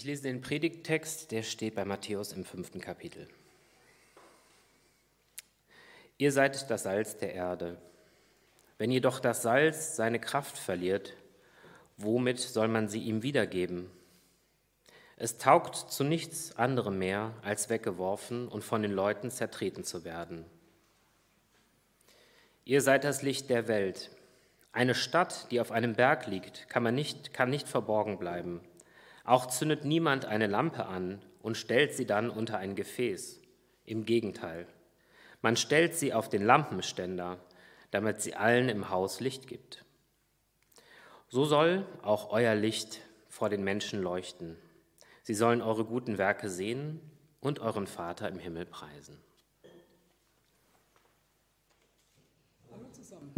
Ich lese den Predigttext, der steht bei Matthäus im fünften Kapitel. Ihr seid das Salz der Erde. Wenn jedoch das Salz seine Kraft verliert, womit soll man sie ihm wiedergeben? Es taugt zu nichts anderem mehr, als weggeworfen und von den Leuten zertreten zu werden. Ihr seid das Licht der Welt. Eine Stadt, die auf einem Berg liegt, kann, man nicht, kann nicht verborgen bleiben. Auch zündet niemand eine Lampe an und stellt sie dann unter ein Gefäß. Im Gegenteil, man stellt sie auf den Lampenständer, damit sie allen im Haus Licht gibt. So soll auch euer Licht vor den Menschen leuchten. Sie sollen eure guten Werke sehen und euren Vater im Himmel preisen. Hallo zusammen.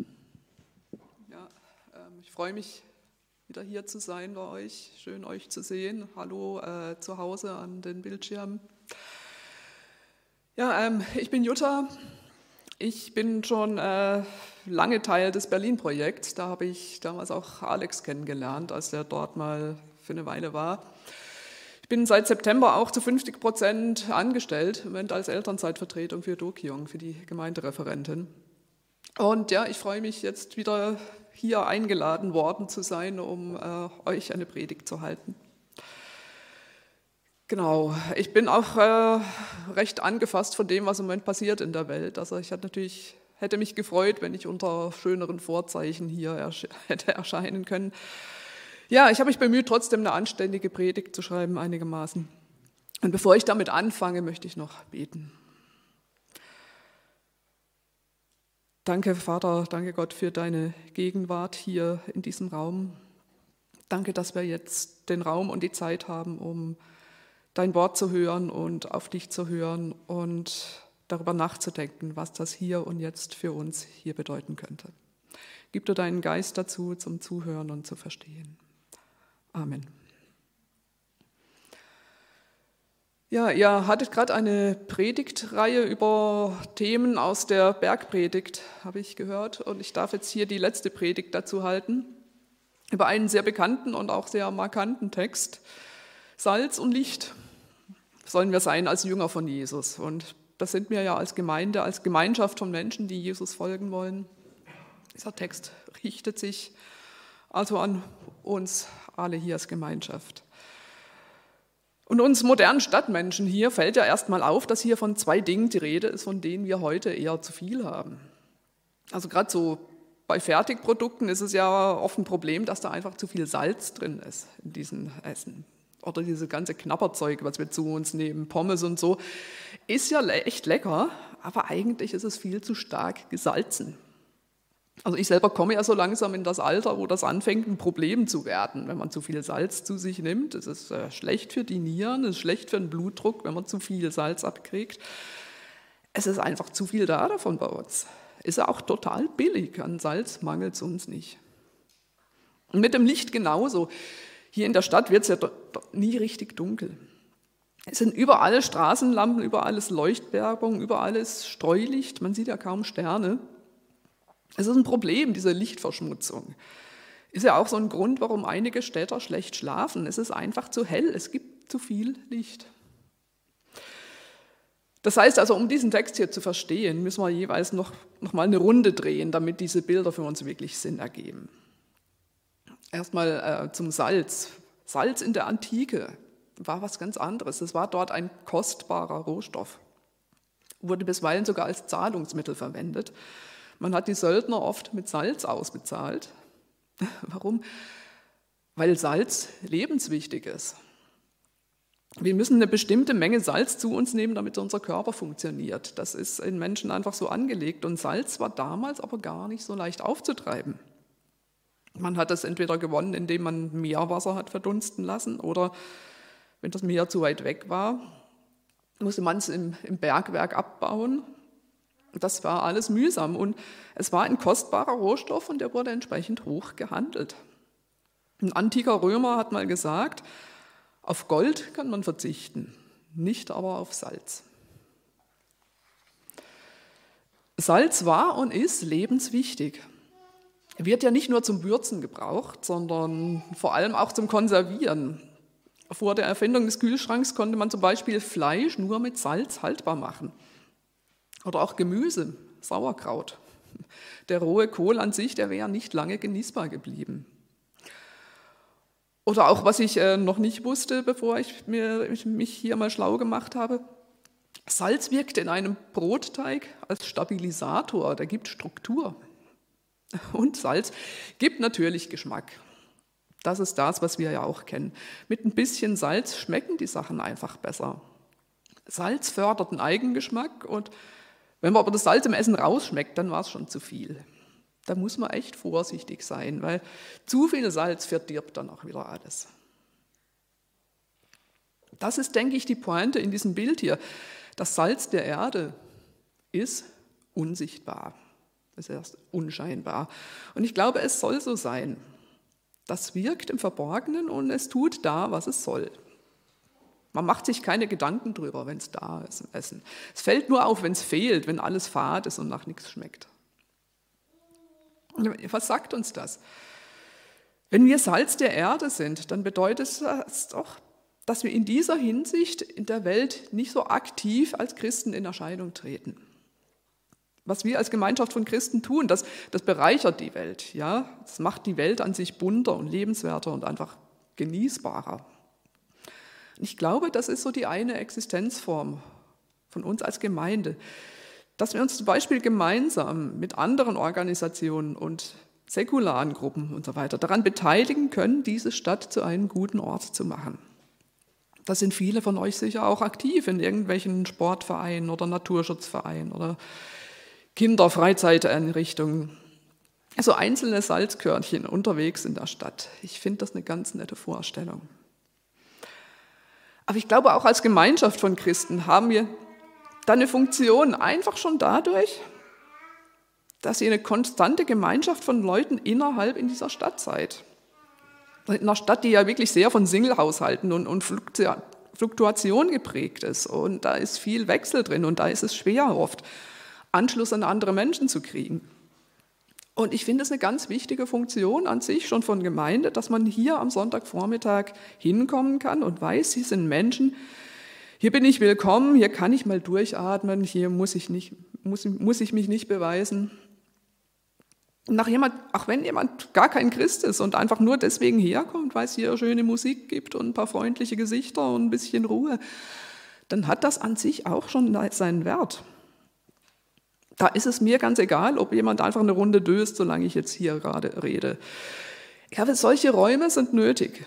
Ja, ähm, ich freue mich, wieder hier zu sein bei euch. Schön, euch zu sehen. Hallo äh, zu Hause an den Bildschirmen. Ja, ähm, ich bin Jutta. Ich bin schon äh, lange Teil des Berlin-Projekts. Da habe ich damals auch Alex kennengelernt, als er dort mal für eine Weile war. Ich bin seit September auch zu 50 Prozent angestellt, im Moment als Elternzeitvertretung für Dokyong, für die Gemeindereferentin. Und ja, ich freue mich jetzt wieder hier eingeladen worden zu sein, um äh, euch eine Predigt zu halten. Genau, ich bin auch äh, recht angefasst von dem, was im Moment passiert in der Welt. Also ich hatte natürlich, hätte mich gefreut, wenn ich unter schöneren Vorzeichen hier ersch hätte erscheinen können. Ja, ich habe mich bemüht, trotzdem eine anständige Predigt zu schreiben, einigermaßen. Und bevor ich damit anfange, möchte ich noch beten. Danke, Vater, danke Gott für deine Gegenwart hier in diesem Raum. Danke, dass wir jetzt den Raum und die Zeit haben, um dein Wort zu hören und auf dich zu hören und darüber nachzudenken, was das hier und jetzt für uns hier bedeuten könnte. Gib dir deinen Geist dazu, zum Zuhören und zu verstehen. Amen. Ja, ihr hattet gerade eine Predigtreihe über Themen aus der Bergpredigt, habe ich gehört. Und ich darf jetzt hier die letzte Predigt dazu halten, über einen sehr bekannten und auch sehr markanten Text. Salz und Licht sollen wir sein als Jünger von Jesus. Und das sind wir ja als Gemeinde, als Gemeinschaft von Menschen, die Jesus folgen wollen. Dieser Text richtet sich also an uns alle hier als Gemeinschaft. Und uns modernen Stadtmenschen hier fällt ja erstmal auf, dass hier von zwei Dingen die Rede ist, von denen wir heute eher zu viel haben. Also gerade so bei Fertigprodukten ist es ja oft ein Problem, dass da einfach zu viel Salz drin ist in diesen Essen. Oder diese ganze Knapperzeug, was wir zu uns nehmen, Pommes und so, ist ja echt lecker, aber eigentlich ist es viel zu stark gesalzen. Also ich selber komme ja so langsam in das Alter, wo das anfängt, ein Problem zu werden, wenn man zu viel Salz zu sich nimmt. Es ist äh, schlecht für die Nieren, es ist schlecht für den Blutdruck, wenn man zu viel Salz abkriegt. Es ist einfach zu viel da davon bei uns. Ist ja auch total billig, an Salz mangelt es uns nicht. Und mit dem Licht genauso. Hier in der Stadt wird es ja nie richtig dunkel. Es sind überall Straßenlampen, überall ist Leuchtwerbung, überall ist Streulicht, man sieht ja kaum Sterne. Es ist ein Problem, diese Lichtverschmutzung. Ist ja auch so ein Grund, warum einige Städter schlecht schlafen. Es ist einfach zu hell, es gibt zu viel Licht. Das heißt also, um diesen Text hier zu verstehen, müssen wir jeweils noch, noch mal eine Runde drehen, damit diese Bilder für uns wirklich Sinn ergeben. Erstmal äh, zum Salz. Salz in der Antike war was ganz anderes. Es war dort ein kostbarer Rohstoff, wurde bisweilen sogar als Zahlungsmittel verwendet. Man hat die Söldner oft mit Salz ausbezahlt. Warum? Weil Salz lebenswichtig ist. Wir müssen eine bestimmte Menge Salz zu uns nehmen, damit unser Körper funktioniert. Das ist in Menschen einfach so angelegt. Und Salz war damals aber gar nicht so leicht aufzutreiben. Man hat es entweder gewonnen, indem man Meerwasser hat verdunsten lassen, oder wenn das Meer zu weit weg war, musste man es im, im Bergwerk abbauen das war alles mühsam und es war ein kostbarer Rohstoff und der wurde entsprechend hoch gehandelt. Ein antiker Römer hat mal gesagt, auf Gold kann man verzichten, nicht aber auf Salz. Salz war und ist lebenswichtig. Wird ja nicht nur zum Würzen gebraucht, sondern vor allem auch zum Konservieren. Vor der Erfindung des Kühlschranks konnte man zum Beispiel Fleisch nur mit Salz haltbar machen. Oder auch Gemüse, Sauerkraut. Der rohe Kohl an sich, der wäre nicht lange genießbar geblieben. Oder auch, was ich äh, noch nicht wusste, bevor ich, mir, ich mich hier mal schlau gemacht habe, Salz wirkt in einem Brotteig als Stabilisator, der gibt Struktur. Und Salz gibt natürlich Geschmack. Das ist das, was wir ja auch kennen. Mit ein bisschen Salz schmecken die Sachen einfach besser. Salz fördert den Eigengeschmack und wenn man aber das Salz im Essen rausschmeckt, dann war es schon zu viel. Da muss man echt vorsichtig sein, weil zu viel Salz verdirbt dann auch wieder alles. Das ist, denke ich, die Pointe in diesem Bild hier. Das Salz der Erde ist unsichtbar, ist erst unscheinbar. Und ich glaube, es soll so sein. Das wirkt im Verborgenen und es tut da, was es soll. Man macht sich keine Gedanken drüber, wenn es da ist im Essen. Es fällt nur auf, wenn es fehlt, wenn alles fad ist und nach nichts schmeckt. Was sagt uns das? Wenn wir Salz der Erde sind, dann bedeutet das doch, dass wir in dieser Hinsicht in der Welt nicht so aktiv als Christen in Erscheinung treten. Was wir als Gemeinschaft von Christen tun, das, das bereichert die Welt. Ja? Das macht die Welt an sich bunter und lebenswerter und einfach genießbarer. Ich glaube, das ist so die eine Existenzform von uns als Gemeinde, dass wir uns zum Beispiel gemeinsam mit anderen Organisationen und säkularen Gruppen und so weiter daran beteiligen können, diese Stadt zu einem guten Ort zu machen. Da sind viele von euch sicher auch aktiv in irgendwelchen Sportvereinen oder Naturschutzvereinen oder Kinderfreizeiteinrichtungen. So einzelne Salzkörnchen unterwegs in der Stadt. Ich finde das eine ganz nette Vorstellung. Aber ich glaube, auch als Gemeinschaft von Christen haben wir da eine Funktion einfach schon dadurch, dass ihr eine konstante Gemeinschaft von Leuten innerhalb in dieser Stadt seid. In einer Stadt, die ja wirklich sehr von Singlehaushalten und, und Fluktuation geprägt ist. Und da ist viel Wechsel drin und da ist es schwer oft, Anschluss an andere Menschen zu kriegen. Und ich finde es eine ganz wichtige Funktion an sich schon von Gemeinde, dass man hier am Sonntagvormittag hinkommen kann und weiß, hier sind Menschen, hier bin ich willkommen, hier kann ich mal durchatmen, hier muss ich, nicht, muss, muss ich mich nicht beweisen nach jemand, auch wenn jemand gar kein Christ ist und einfach nur deswegen herkommt, weil es hier schöne Musik gibt und ein paar freundliche Gesichter und ein bisschen Ruhe, dann hat das an sich auch schon seinen Wert. Da ist es mir ganz egal, ob jemand einfach eine Runde döst, solange ich jetzt hier gerade rede. Ich glaube, solche Räume sind nötig.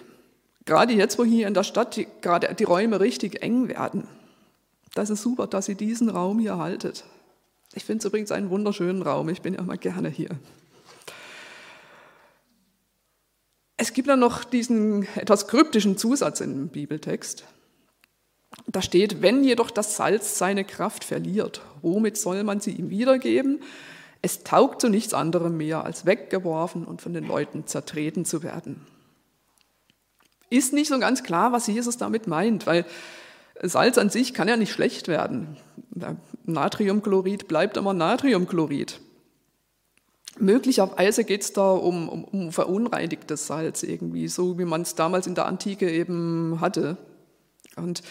Gerade jetzt, wo hier in der Stadt die, gerade die Räume richtig eng werden. Das ist super, dass ihr diesen Raum hier haltet. Ich finde es übrigens einen wunderschönen Raum. Ich bin ja immer gerne hier. Es gibt dann noch diesen etwas kryptischen Zusatz im Bibeltext. Da steht, wenn jedoch das Salz seine Kraft verliert, womit soll man sie ihm wiedergeben? Es taugt zu nichts anderem mehr, als weggeworfen und von den Leuten zertreten zu werden. Ist nicht so ganz klar, was Jesus damit meint, weil Salz an sich kann ja nicht schlecht werden. Natriumchlorid bleibt immer Natriumchlorid. Möglicherweise geht es da um, um, um, verunreinigtes Salz irgendwie, so wie man es damals in der Antike eben hatte. Und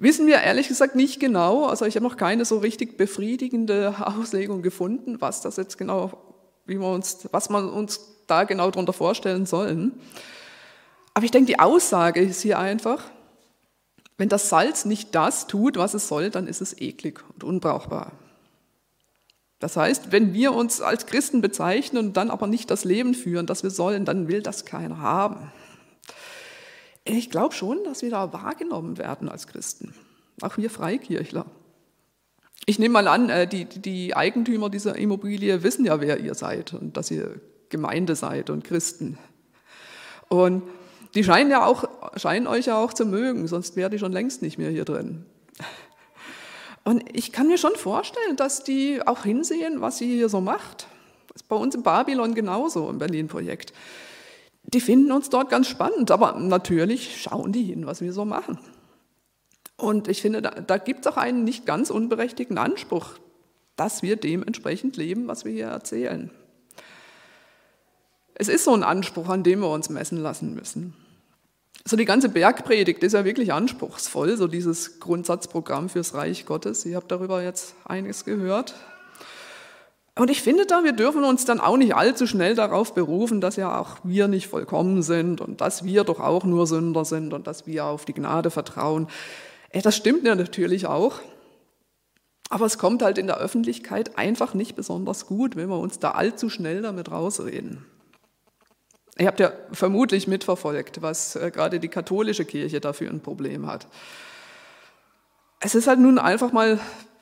wissen wir ehrlich gesagt nicht genau, also ich habe noch keine so richtig befriedigende Auslegung gefunden, was das jetzt genau, wie wir uns, was man uns da genau darunter vorstellen sollen. Aber ich denke, die Aussage ist hier einfach, wenn das Salz nicht das tut, was es soll, dann ist es eklig und unbrauchbar. Das heißt, wenn wir uns als Christen bezeichnen und dann aber nicht das Leben führen, das wir sollen, dann will das keiner haben. Ich glaube schon, dass wir da wahrgenommen werden als Christen, auch wir Freikirchler. Ich nehme mal an, äh, die, die Eigentümer dieser Immobilie wissen ja, wer ihr seid und dass ihr Gemeinde seid und Christen. Und die scheinen, ja auch, scheinen euch ja auch zu mögen, sonst wäre die schon längst nicht mehr hier drin. Und ich kann mir schon vorstellen, dass die auch hinsehen, was sie hier so macht. Das ist bei uns in Babylon genauso im Berlin-Projekt. Die finden uns dort ganz spannend, aber natürlich schauen die hin, was wir so machen. Und ich finde, da, da gibt es auch einen nicht ganz unberechtigten Anspruch, dass wir dementsprechend leben, was wir hier erzählen. Es ist so ein Anspruch, an dem wir uns messen lassen müssen. So die ganze Bergpredigt ist ja wirklich anspruchsvoll, so dieses Grundsatzprogramm fürs Reich Gottes. Ihr habt darüber jetzt einiges gehört. Und ich finde da, wir dürfen uns dann auch nicht allzu schnell darauf berufen, dass ja auch wir nicht vollkommen sind und dass wir doch auch nur Sünder sind und dass wir auf die Gnade vertrauen. Das stimmt ja natürlich auch. Aber es kommt halt in der Öffentlichkeit einfach nicht besonders gut, wenn wir uns da allzu schnell damit rausreden. Ihr habt ja vermutlich mitverfolgt, was äh, gerade die katholische Kirche dafür ein Problem hat. Es ist halt nun einfach mal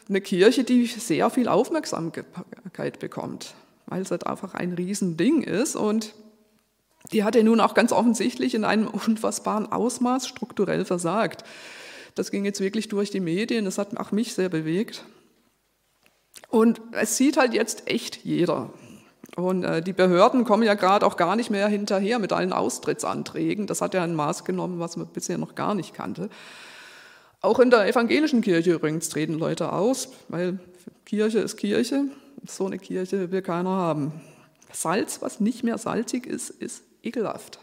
eine Kirche, die sehr viel Aufmerksamkeit bekommt, weil es halt einfach ein Riesending ist und die hat ja nun auch ganz offensichtlich in einem unfassbaren Ausmaß strukturell versagt. Das ging jetzt wirklich durch die Medien, das hat auch mich sehr bewegt. Und es sieht halt jetzt echt jeder. Und äh, die Behörden kommen ja gerade auch gar nicht mehr hinterher mit allen Austrittsanträgen. Das hat ja ein Maß genommen, was man bisher noch gar nicht kannte. Auch in der evangelischen Kirche übrigens treten Leute aus, weil Kirche ist Kirche. So eine Kirche will keiner haben. Salz, was nicht mehr salzig ist, ist ekelhaft.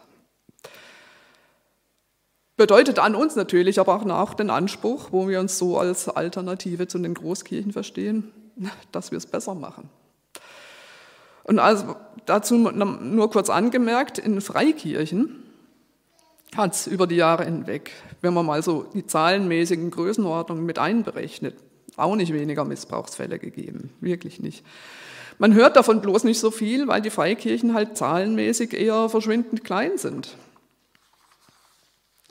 Bedeutet an uns natürlich aber auch den Anspruch, wo wir uns so als Alternative zu den Großkirchen verstehen, dass wir es besser machen. Und also dazu nur kurz angemerkt, in Freikirchen hat es über die Jahre hinweg, wenn man mal so die zahlenmäßigen Größenordnungen mit einberechnet, auch nicht weniger Missbrauchsfälle gegeben, wirklich nicht. Man hört davon bloß nicht so viel, weil die Freikirchen halt zahlenmäßig eher verschwindend klein sind.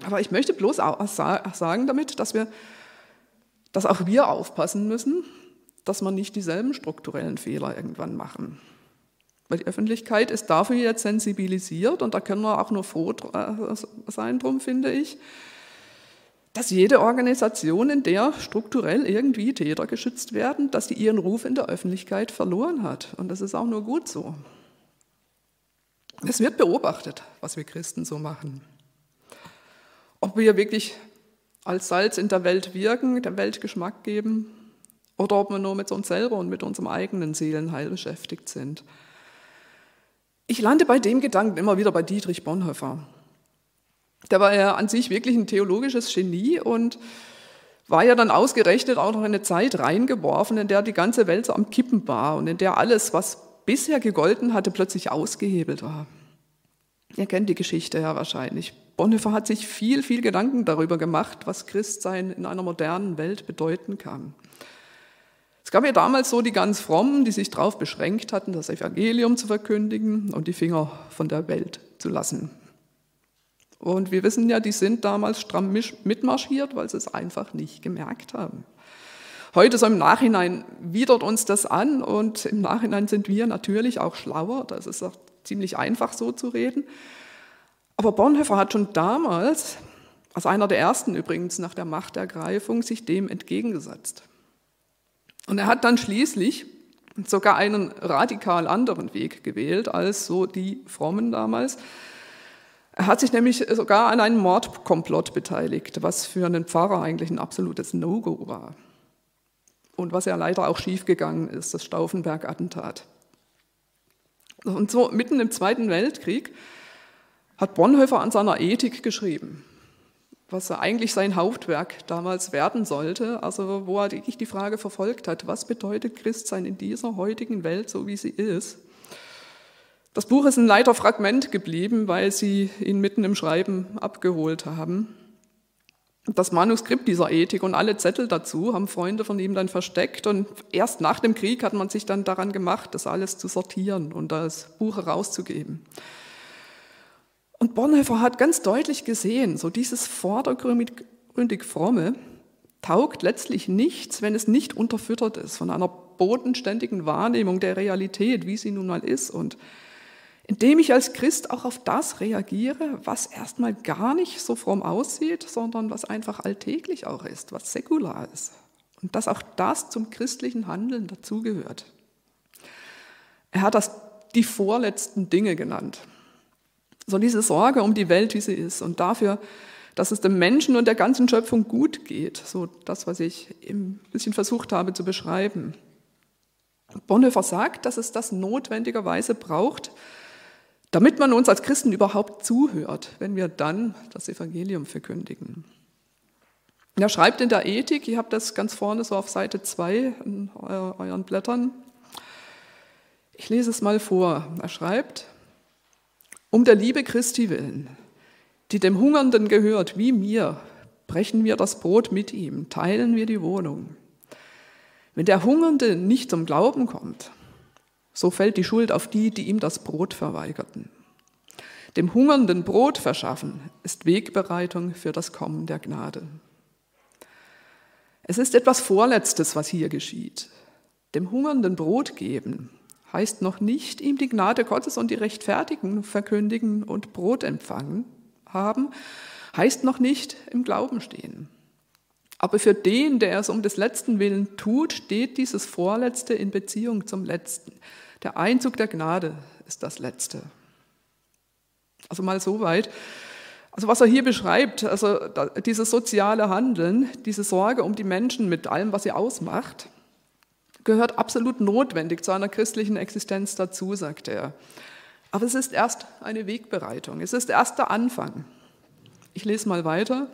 Aber ich möchte bloß auch sagen damit, dass wir, dass auch wir aufpassen müssen, dass wir nicht dieselben strukturellen Fehler irgendwann machen. Weil die Öffentlichkeit ist dafür jetzt sensibilisiert und da können wir auch nur froh äh, sein drum, finde ich, dass jede Organisation, in der strukturell irgendwie Täter geschützt werden, dass die ihren Ruf in der Öffentlichkeit verloren hat. Und das ist auch nur gut so. Es wird beobachtet, was wir Christen so machen. Ob wir wirklich als Salz in der Welt wirken, der Welt Geschmack geben, oder ob wir nur mit uns selber und mit unserem eigenen Seelenheil beschäftigt sind. Ich lande bei dem Gedanken immer wieder bei Dietrich Bonhoeffer. Der war ja an sich wirklich ein theologisches Genie und war ja dann ausgerechnet auch noch in eine Zeit reingeworfen, in der die ganze Welt so am Kippen war und in der alles, was bisher gegolten hatte, plötzlich ausgehebelt war. Ihr kennt die Geschichte ja wahrscheinlich. Bonhoeffer hat sich viel, viel Gedanken darüber gemacht, was Christsein in einer modernen Welt bedeuten kann. Es gab ja damals so die ganz Frommen, die sich darauf beschränkt hatten, das Evangelium zu verkündigen und die Finger von der Welt zu lassen. Und wir wissen ja, die sind damals stramm mitmarschiert, weil sie es einfach nicht gemerkt haben. Heute so im Nachhinein widert uns das an und im Nachhinein sind wir natürlich auch schlauer. Das ist auch ziemlich einfach so zu reden. Aber Bonhoeffer hat schon damals, als einer der ersten übrigens nach der Machtergreifung, sich dem entgegengesetzt. Und er hat dann schließlich sogar einen radikal anderen Weg gewählt als so die Frommen damals. Er hat sich nämlich sogar an einem Mordkomplott beteiligt, was für einen Pfarrer eigentlich ein absolutes No-Go war. Und was ja leider auch schiefgegangen ist, das Stauffenberg-Attentat. Und so mitten im Zweiten Weltkrieg hat Bonhoeffer an seiner Ethik geschrieben was eigentlich sein Hauptwerk damals werden sollte, also wo er wirklich die Frage verfolgt hat, was bedeutet Christsein in dieser heutigen Welt, so wie sie ist. Das Buch ist ein leider Fragment geblieben, weil sie ihn mitten im Schreiben abgeholt haben. Das Manuskript dieser Ethik und alle Zettel dazu haben Freunde von ihm dann versteckt und erst nach dem Krieg hat man sich dann daran gemacht, das alles zu sortieren und das Buch herauszugeben. Und Bonhoeffer hat ganz deutlich gesehen, so dieses vordergründig fromme taugt letztlich nichts, wenn es nicht unterfüttert ist von einer bodenständigen Wahrnehmung der Realität, wie sie nun mal ist. Und indem ich als Christ auch auf das reagiere, was erstmal gar nicht so fromm aussieht, sondern was einfach alltäglich auch ist, was säkular ist. Und dass auch das zum christlichen Handeln dazugehört. Er hat das die vorletzten Dinge genannt. So diese Sorge um die Welt, wie sie ist und dafür, dass es dem Menschen und der ganzen Schöpfung gut geht. So das, was ich ein bisschen versucht habe zu beschreiben. Bonhoeffer sagt, dass es das notwendigerweise braucht, damit man uns als Christen überhaupt zuhört, wenn wir dann das Evangelium verkündigen. Er schreibt in der Ethik, ihr habt das ganz vorne so auf Seite 2 in euren Blättern, ich lese es mal vor. Er schreibt, um der Liebe Christi willen, die dem Hungernden gehört wie mir, brechen wir das Brot mit ihm, teilen wir die Wohnung. Wenn der Hungernde nicht zum Glauben kommt, so fällt die Schuld auf die, die ihm das Brot verweigerten. Dem Hungernden Brot verschaffen ist Wegbereitung für das Kommen der Gnade. Es ist etwas Vorletztes, was hier geschieht. Dem Hungernden Brot geben heißt noch nicht, ihm die Gnade Gottes und die Rechtfertigen verkündigen und Brot empfangen haben, heißt noch nicht im Glauben stehen. Aber für den, der es um des Letzten willen tut, steht dieses Vorletzte in Beziehung zum Letzten. Der Einzug der Gnade ist das Letzte. Also mal so weit. Also was er hier beschreibt, also dieses soziale Handeln, diese Sorge um die Menschen mit allem, was sie ausmacht, gehört absolut notwendig zu einer christlichen Existenz dazu, sagt er. Aber es ist erst eine Wegbereitung, es ist erst der Anfang. Ich lese mal weiter.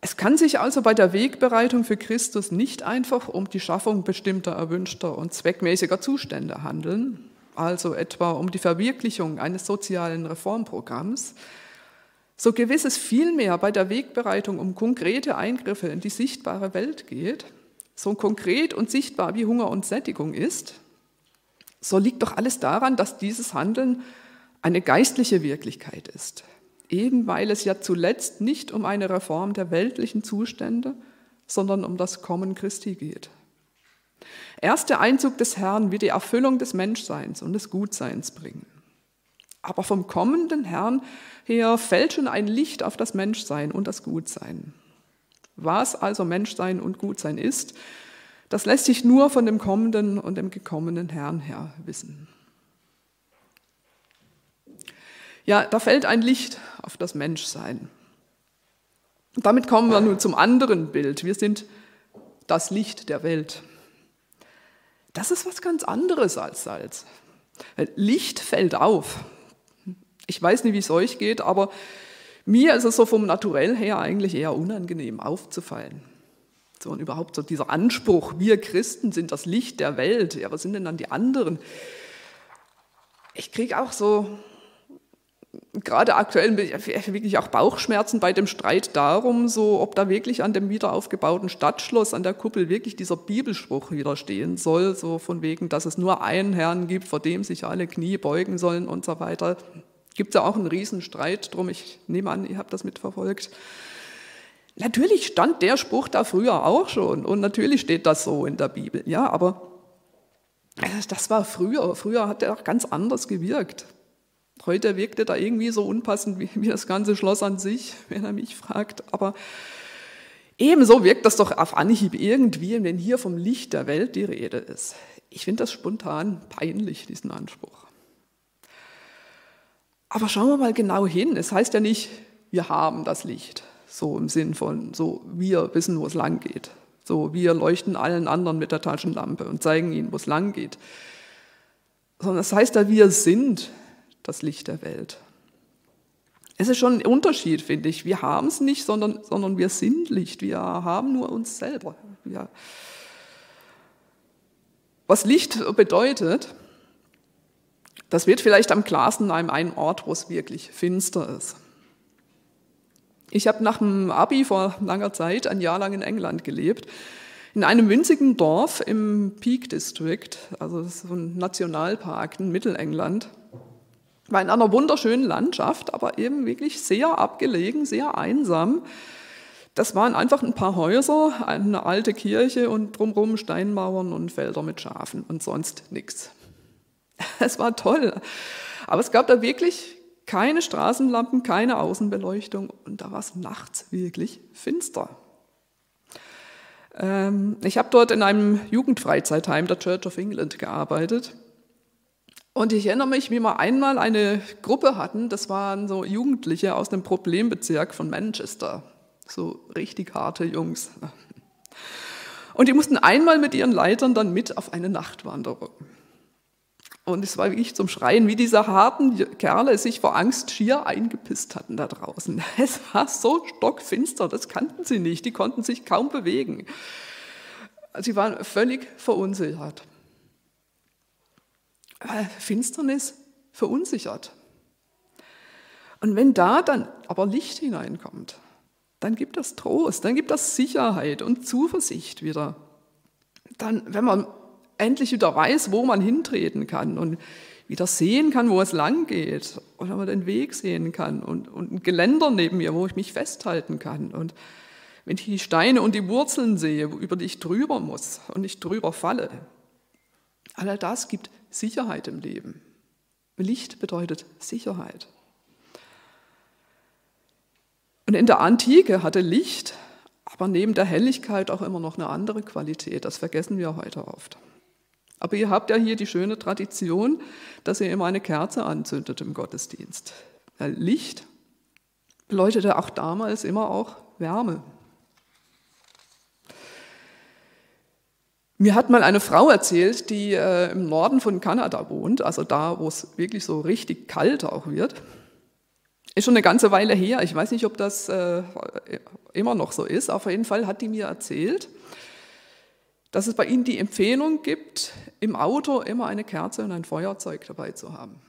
Es kann sich also bei der Wegbereitung für Christus nicht einfach um die Schaffung bestimmter erwünschter und zweckmäßiger Zustände handeln, also etwa um die Verwirklichung eines sozialen Reformprogramms, so gewiss es vielmehr bei der Wegbereitung um konkrete Eingriffe in die sichtbare Welt geht, so konkret und sichtbar wie Hunger und Sättigung ist, so liegt doch alles daran, dass dieses Handeln eine geistliche Wirklichkeit ist, eben weil es ja zuletzt nicht um eine Reform der weltlichen Zustände, sondern um das Kommen Christi geht. Erst der Einzug des Herrn wird die Erfüllung des Menschseins und des Gutseins bringen. Aber vom kommenden Herrn her fällt schon ein Licht auf das Menschsein und das Gutsein. Was also Menschsein und Gutsein ist, das lässt sich nur von dem kommenden und dem gekommenen Herrn her wissen. Ja, da fällt ein Licht auf das Menschsein. Damit kommen wir nun zum anderen Bild. Wir sind das Licht der Welt. Das ist was ganz anderes als Salz. Licht fällt auf. Ich weiß nicht, wie es euch geht, aber mir ist es so vom Naturell her eigentlich eher unangenehm aufzufallen. So und überhaupt so dieser Anspruch, wir Christen sind das Licht der Welt. Ja, was sind denn dann die anderen? Ich kriege auch so gerade aktuell wirklich auch Bauchschmerzen bei dem Streit darum, so ob da wirklich an dem wiederaufgebauten Stadtschloss an der Kuppel wirklich dieser Bibelspruch wieder stehen soll, so von wegen, dass es nur einen Herrn gibt, vor dem sich alle Knie beugen sollen und so weiter. Gibt es ja auch einen Riesenstreit drum. Ich nehme an, ihr habt das mitverfolgt. Natürlich stand der Spruch da früher auch schon und natürlich steht das so in der Bibel, ja, aber das war früher. Früher hat er auch ganz anders gewirkt. Heute wirkte da irgendwie so unpassend wie, wie das ganze Schloss an sich, wenn er mich fragt. Aber ebenso wirkt das doch auf Anhieb irgendwie, wenn hier vom Licht der Welt die Rede ist. Ich finde das spontan peinlich, diesen Anspruch. Aber schauen wir mal genau hin. Es heißt ja nicht, wir haben das Licht, so im Sinn von, so wir wissen, wo es lang geht. So wir leuchten allen anderen mit der Taschenlampe und zeigen ihnen, wo es lang geht. Sondern es heißt ja, wir sind das Licht der Welt. Es ist schon ein Unterschied, finde ich. Wir haben es nicht, sondern, sondern wir sind Licht. Wir haben nur uns selber. Wir Was Licht bedeutet, das wird vielleicht am klarsten an einem Ort, wo es wirklich finster ist. Ich habe nach dem Abi vor langer Zeit ein Jahr lang in England gelebt, in einem winzigen Dorf im Peak District, also so ein Nationalpark in Mittelengland war in einer wunderschönen Landschaft, aber eben wirklich sehr abgelegen, sehr einsam. Das waren einfach ein paar Häuser, eine alte Kirche und drumherum Steinmauern und Felder mit Schafen und sonst nichts. Es war toll. Aber es gab da wirklich keine Straßenlampen, keine Außenbeleuchtung und da war es nachts wirklich finster. Ähm, ich habe dort in einem Jugendfreizeitheim der Church of England gearbeitet und ich erinnere mich, wie wir einmal eine Gruppe hatten, das waren so Jugendliche aus dem Problembezirk von Manchester, so richtig harte Jungs. Und die mussten einmal mit ihren Leitern dann mit auf eine Nachtwanderung. Und es war wirklich zum Schreien, wie diese harten Kerle sich vor Angst schier eingepisst hatten da draußen. Es war so stockfinster, das kannten sie nicht, die konnten sich kaum bewegen. Sie waren völlig verunsichert. Äh, Finsternis verunsichert. Und wenn da dann aber Licht hineinkommt, dann gibt das Trost, dann gibt das Sicherheit und Zuversicht wieder. Dann, wenn man endlich wieder weiß, wo man hintreten kann und wieder sehen kann, wo es lang geht oder man den Weg sehen kann und, und ein Geländer neben mir, wo ich mich festhalten kann und wenn ich die Steine und die Wurzeln sehe, über die ich drüber muss und nicht drüber falle. All das gibt Sicherheit im Leben. Licht bedeutet Sicherheit. Und in der Antike hatte Licht aber neben der Helligkeit auch immer noch eine andere Qualität. Das vergessen wir heute oft. Aber ihr habt ja hier die schöne Tradition, dass ihr immer eine Kerze anzündet im Gottesdienst. Licht beleuchtete auch damals immer auch Wärme. Mir hat mal eine Frau erzählt, die äh, im Norden von Kanada wohnt, also da, wo es wirklich so richtig kalt auch wird. Ist schon eine ganze Weile her. Ich weiß nicht, ob das äh, immer noch so ist. Auf jeden Fall hat die mir erzählt, dass es bei ihnen die Empfehlung gibt, im Auto immer eine Kerze und ein Feuerzeug dabei zu haben.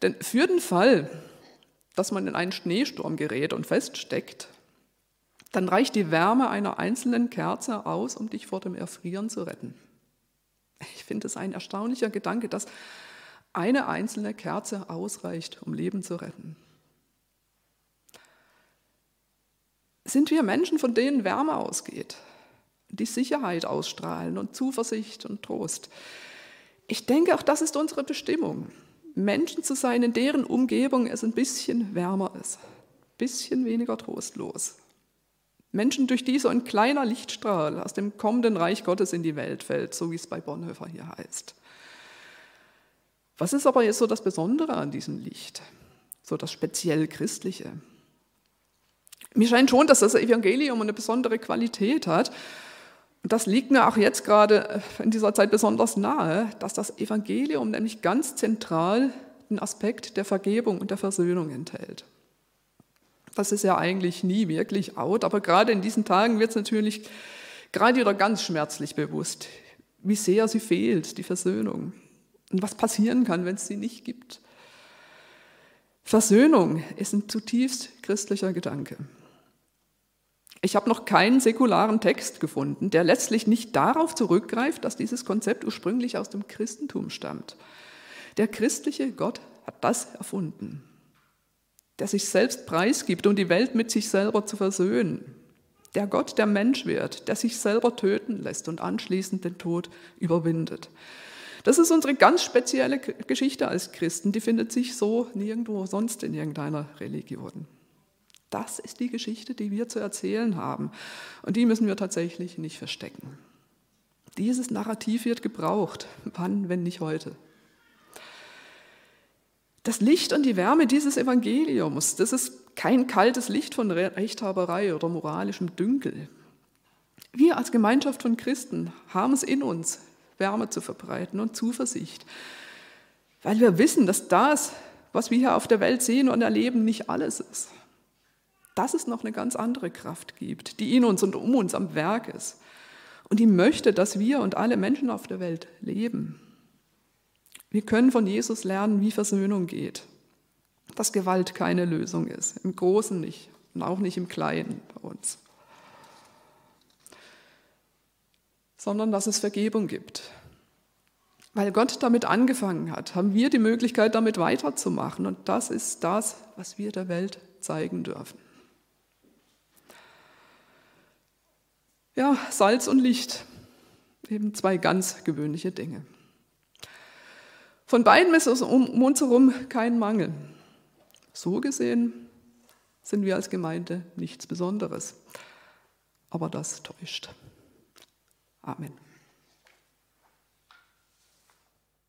Denn für den Fall, dass man in einen Schneesturm gerät und feststeckt, dann reicht die Wärme einer einzelnen Kerze aus, um dich vor dem Erfrieren zu retten. Ich finde es ein erstaunlicher Gedanke, dass eine einzelne Kerze ausreicht, um Leben zu retten. Sind wir Menschen, von denen Wärme ausgeht? Die Sicherheit ausstrahlen und Zuversicht und Trost. Ich denke, auch das ist unsere Bestimmung. Menschen zu sein, in deren Umgebung es ein bisschen wärmer ist, ein bisschen weniger trostlos. Menschen, durch die so ein kleiner Lichtstrahl aus dem kommenden Reich Gottes in die Welt fällt, so wie es bei Bonhoeffer hier heißt. Was ist aber jetzt so das Besondere an diesem Licht? So das speziell Christliche? Mir scheint schon, dass das Evangelium eine besondere Qualität hat das liegt mir auch jetzt gerade äh, in dieser Zeit besonders nahe, dass das Evangelium nämlich ganz zentral den Aspekt der Vergebung und der Versöhnung enthält. Das ist ja eigentlich nie wirklich out, aber gerade in diesen Tagen wird es natürlich gerade wieder ganz schmerzlich bewusst, wie sehr sie fehlt, die Versöhnung. Und was passieren kann, wenn es sie nicht gibt. Versöhnung ist ein zutiefst christlicher Gedanke. Ich habe noch keinen säkularen Text gefunden, der letztlich nicht darauf zurückgreift, dass dieses Konzept ursprünglich aus dem Christentum stammt. Der christliche Gott hat das erfunden, der sich selbst preisgibt, um die Welt mit sich selber zu versöhnen. Der Gott, der Mensch wird, der sich selber töten lässt und anschließend den Tod überwindet. Das ist unsere ganz spezielle Geschichte als Christen, die findet sich so nirgendwo sonst in irgendeiner Religion. Das ist die Geschichte, die wir zu erzählen haben. Und die müssen wir tatsächlich nicht verstecken. Dieses Narrativ wird gebraucht. Wann, wenn nicht heute? Das Licht und die Wärme dieses Evangeliums, das ist kein kaltes Licht von Rechthaberei oder moralischem Dünkel. Wir als Gemeinschaft von Christen haben es in uns, Wärme zu verbreiten und Zuversicht, weil wir wissen, dass das, was wir hier auf der Welt sehen und erleben, nicht alles ist dass es noch eine ganz andere Kraft gibt, die in uns und um uns am Werk ist und die möchte, dass wir und alle Menschen auf der Welt leben. Wir können von Jesus lernen, wie Versöhnung geht, dass Gewalt keine Lösung ist, im Großen nicht und auch nicht im Kleinen bei uns, sondern dass es Vergebung gibt. Weil Gott damit angefangen hat, haben wir die Möglichkeit, damit weiterzumachen. Und das ist das, was wir der Welt zeigen dürfen. Ja, Salz und Licht, eben zwei ganz gewöhnliche Dinge. Von beiden ist es um uns herum kein Mangel. So gesehen sind wir als Gemeinde nichts Besonderes. Aber das täuscht. Amen.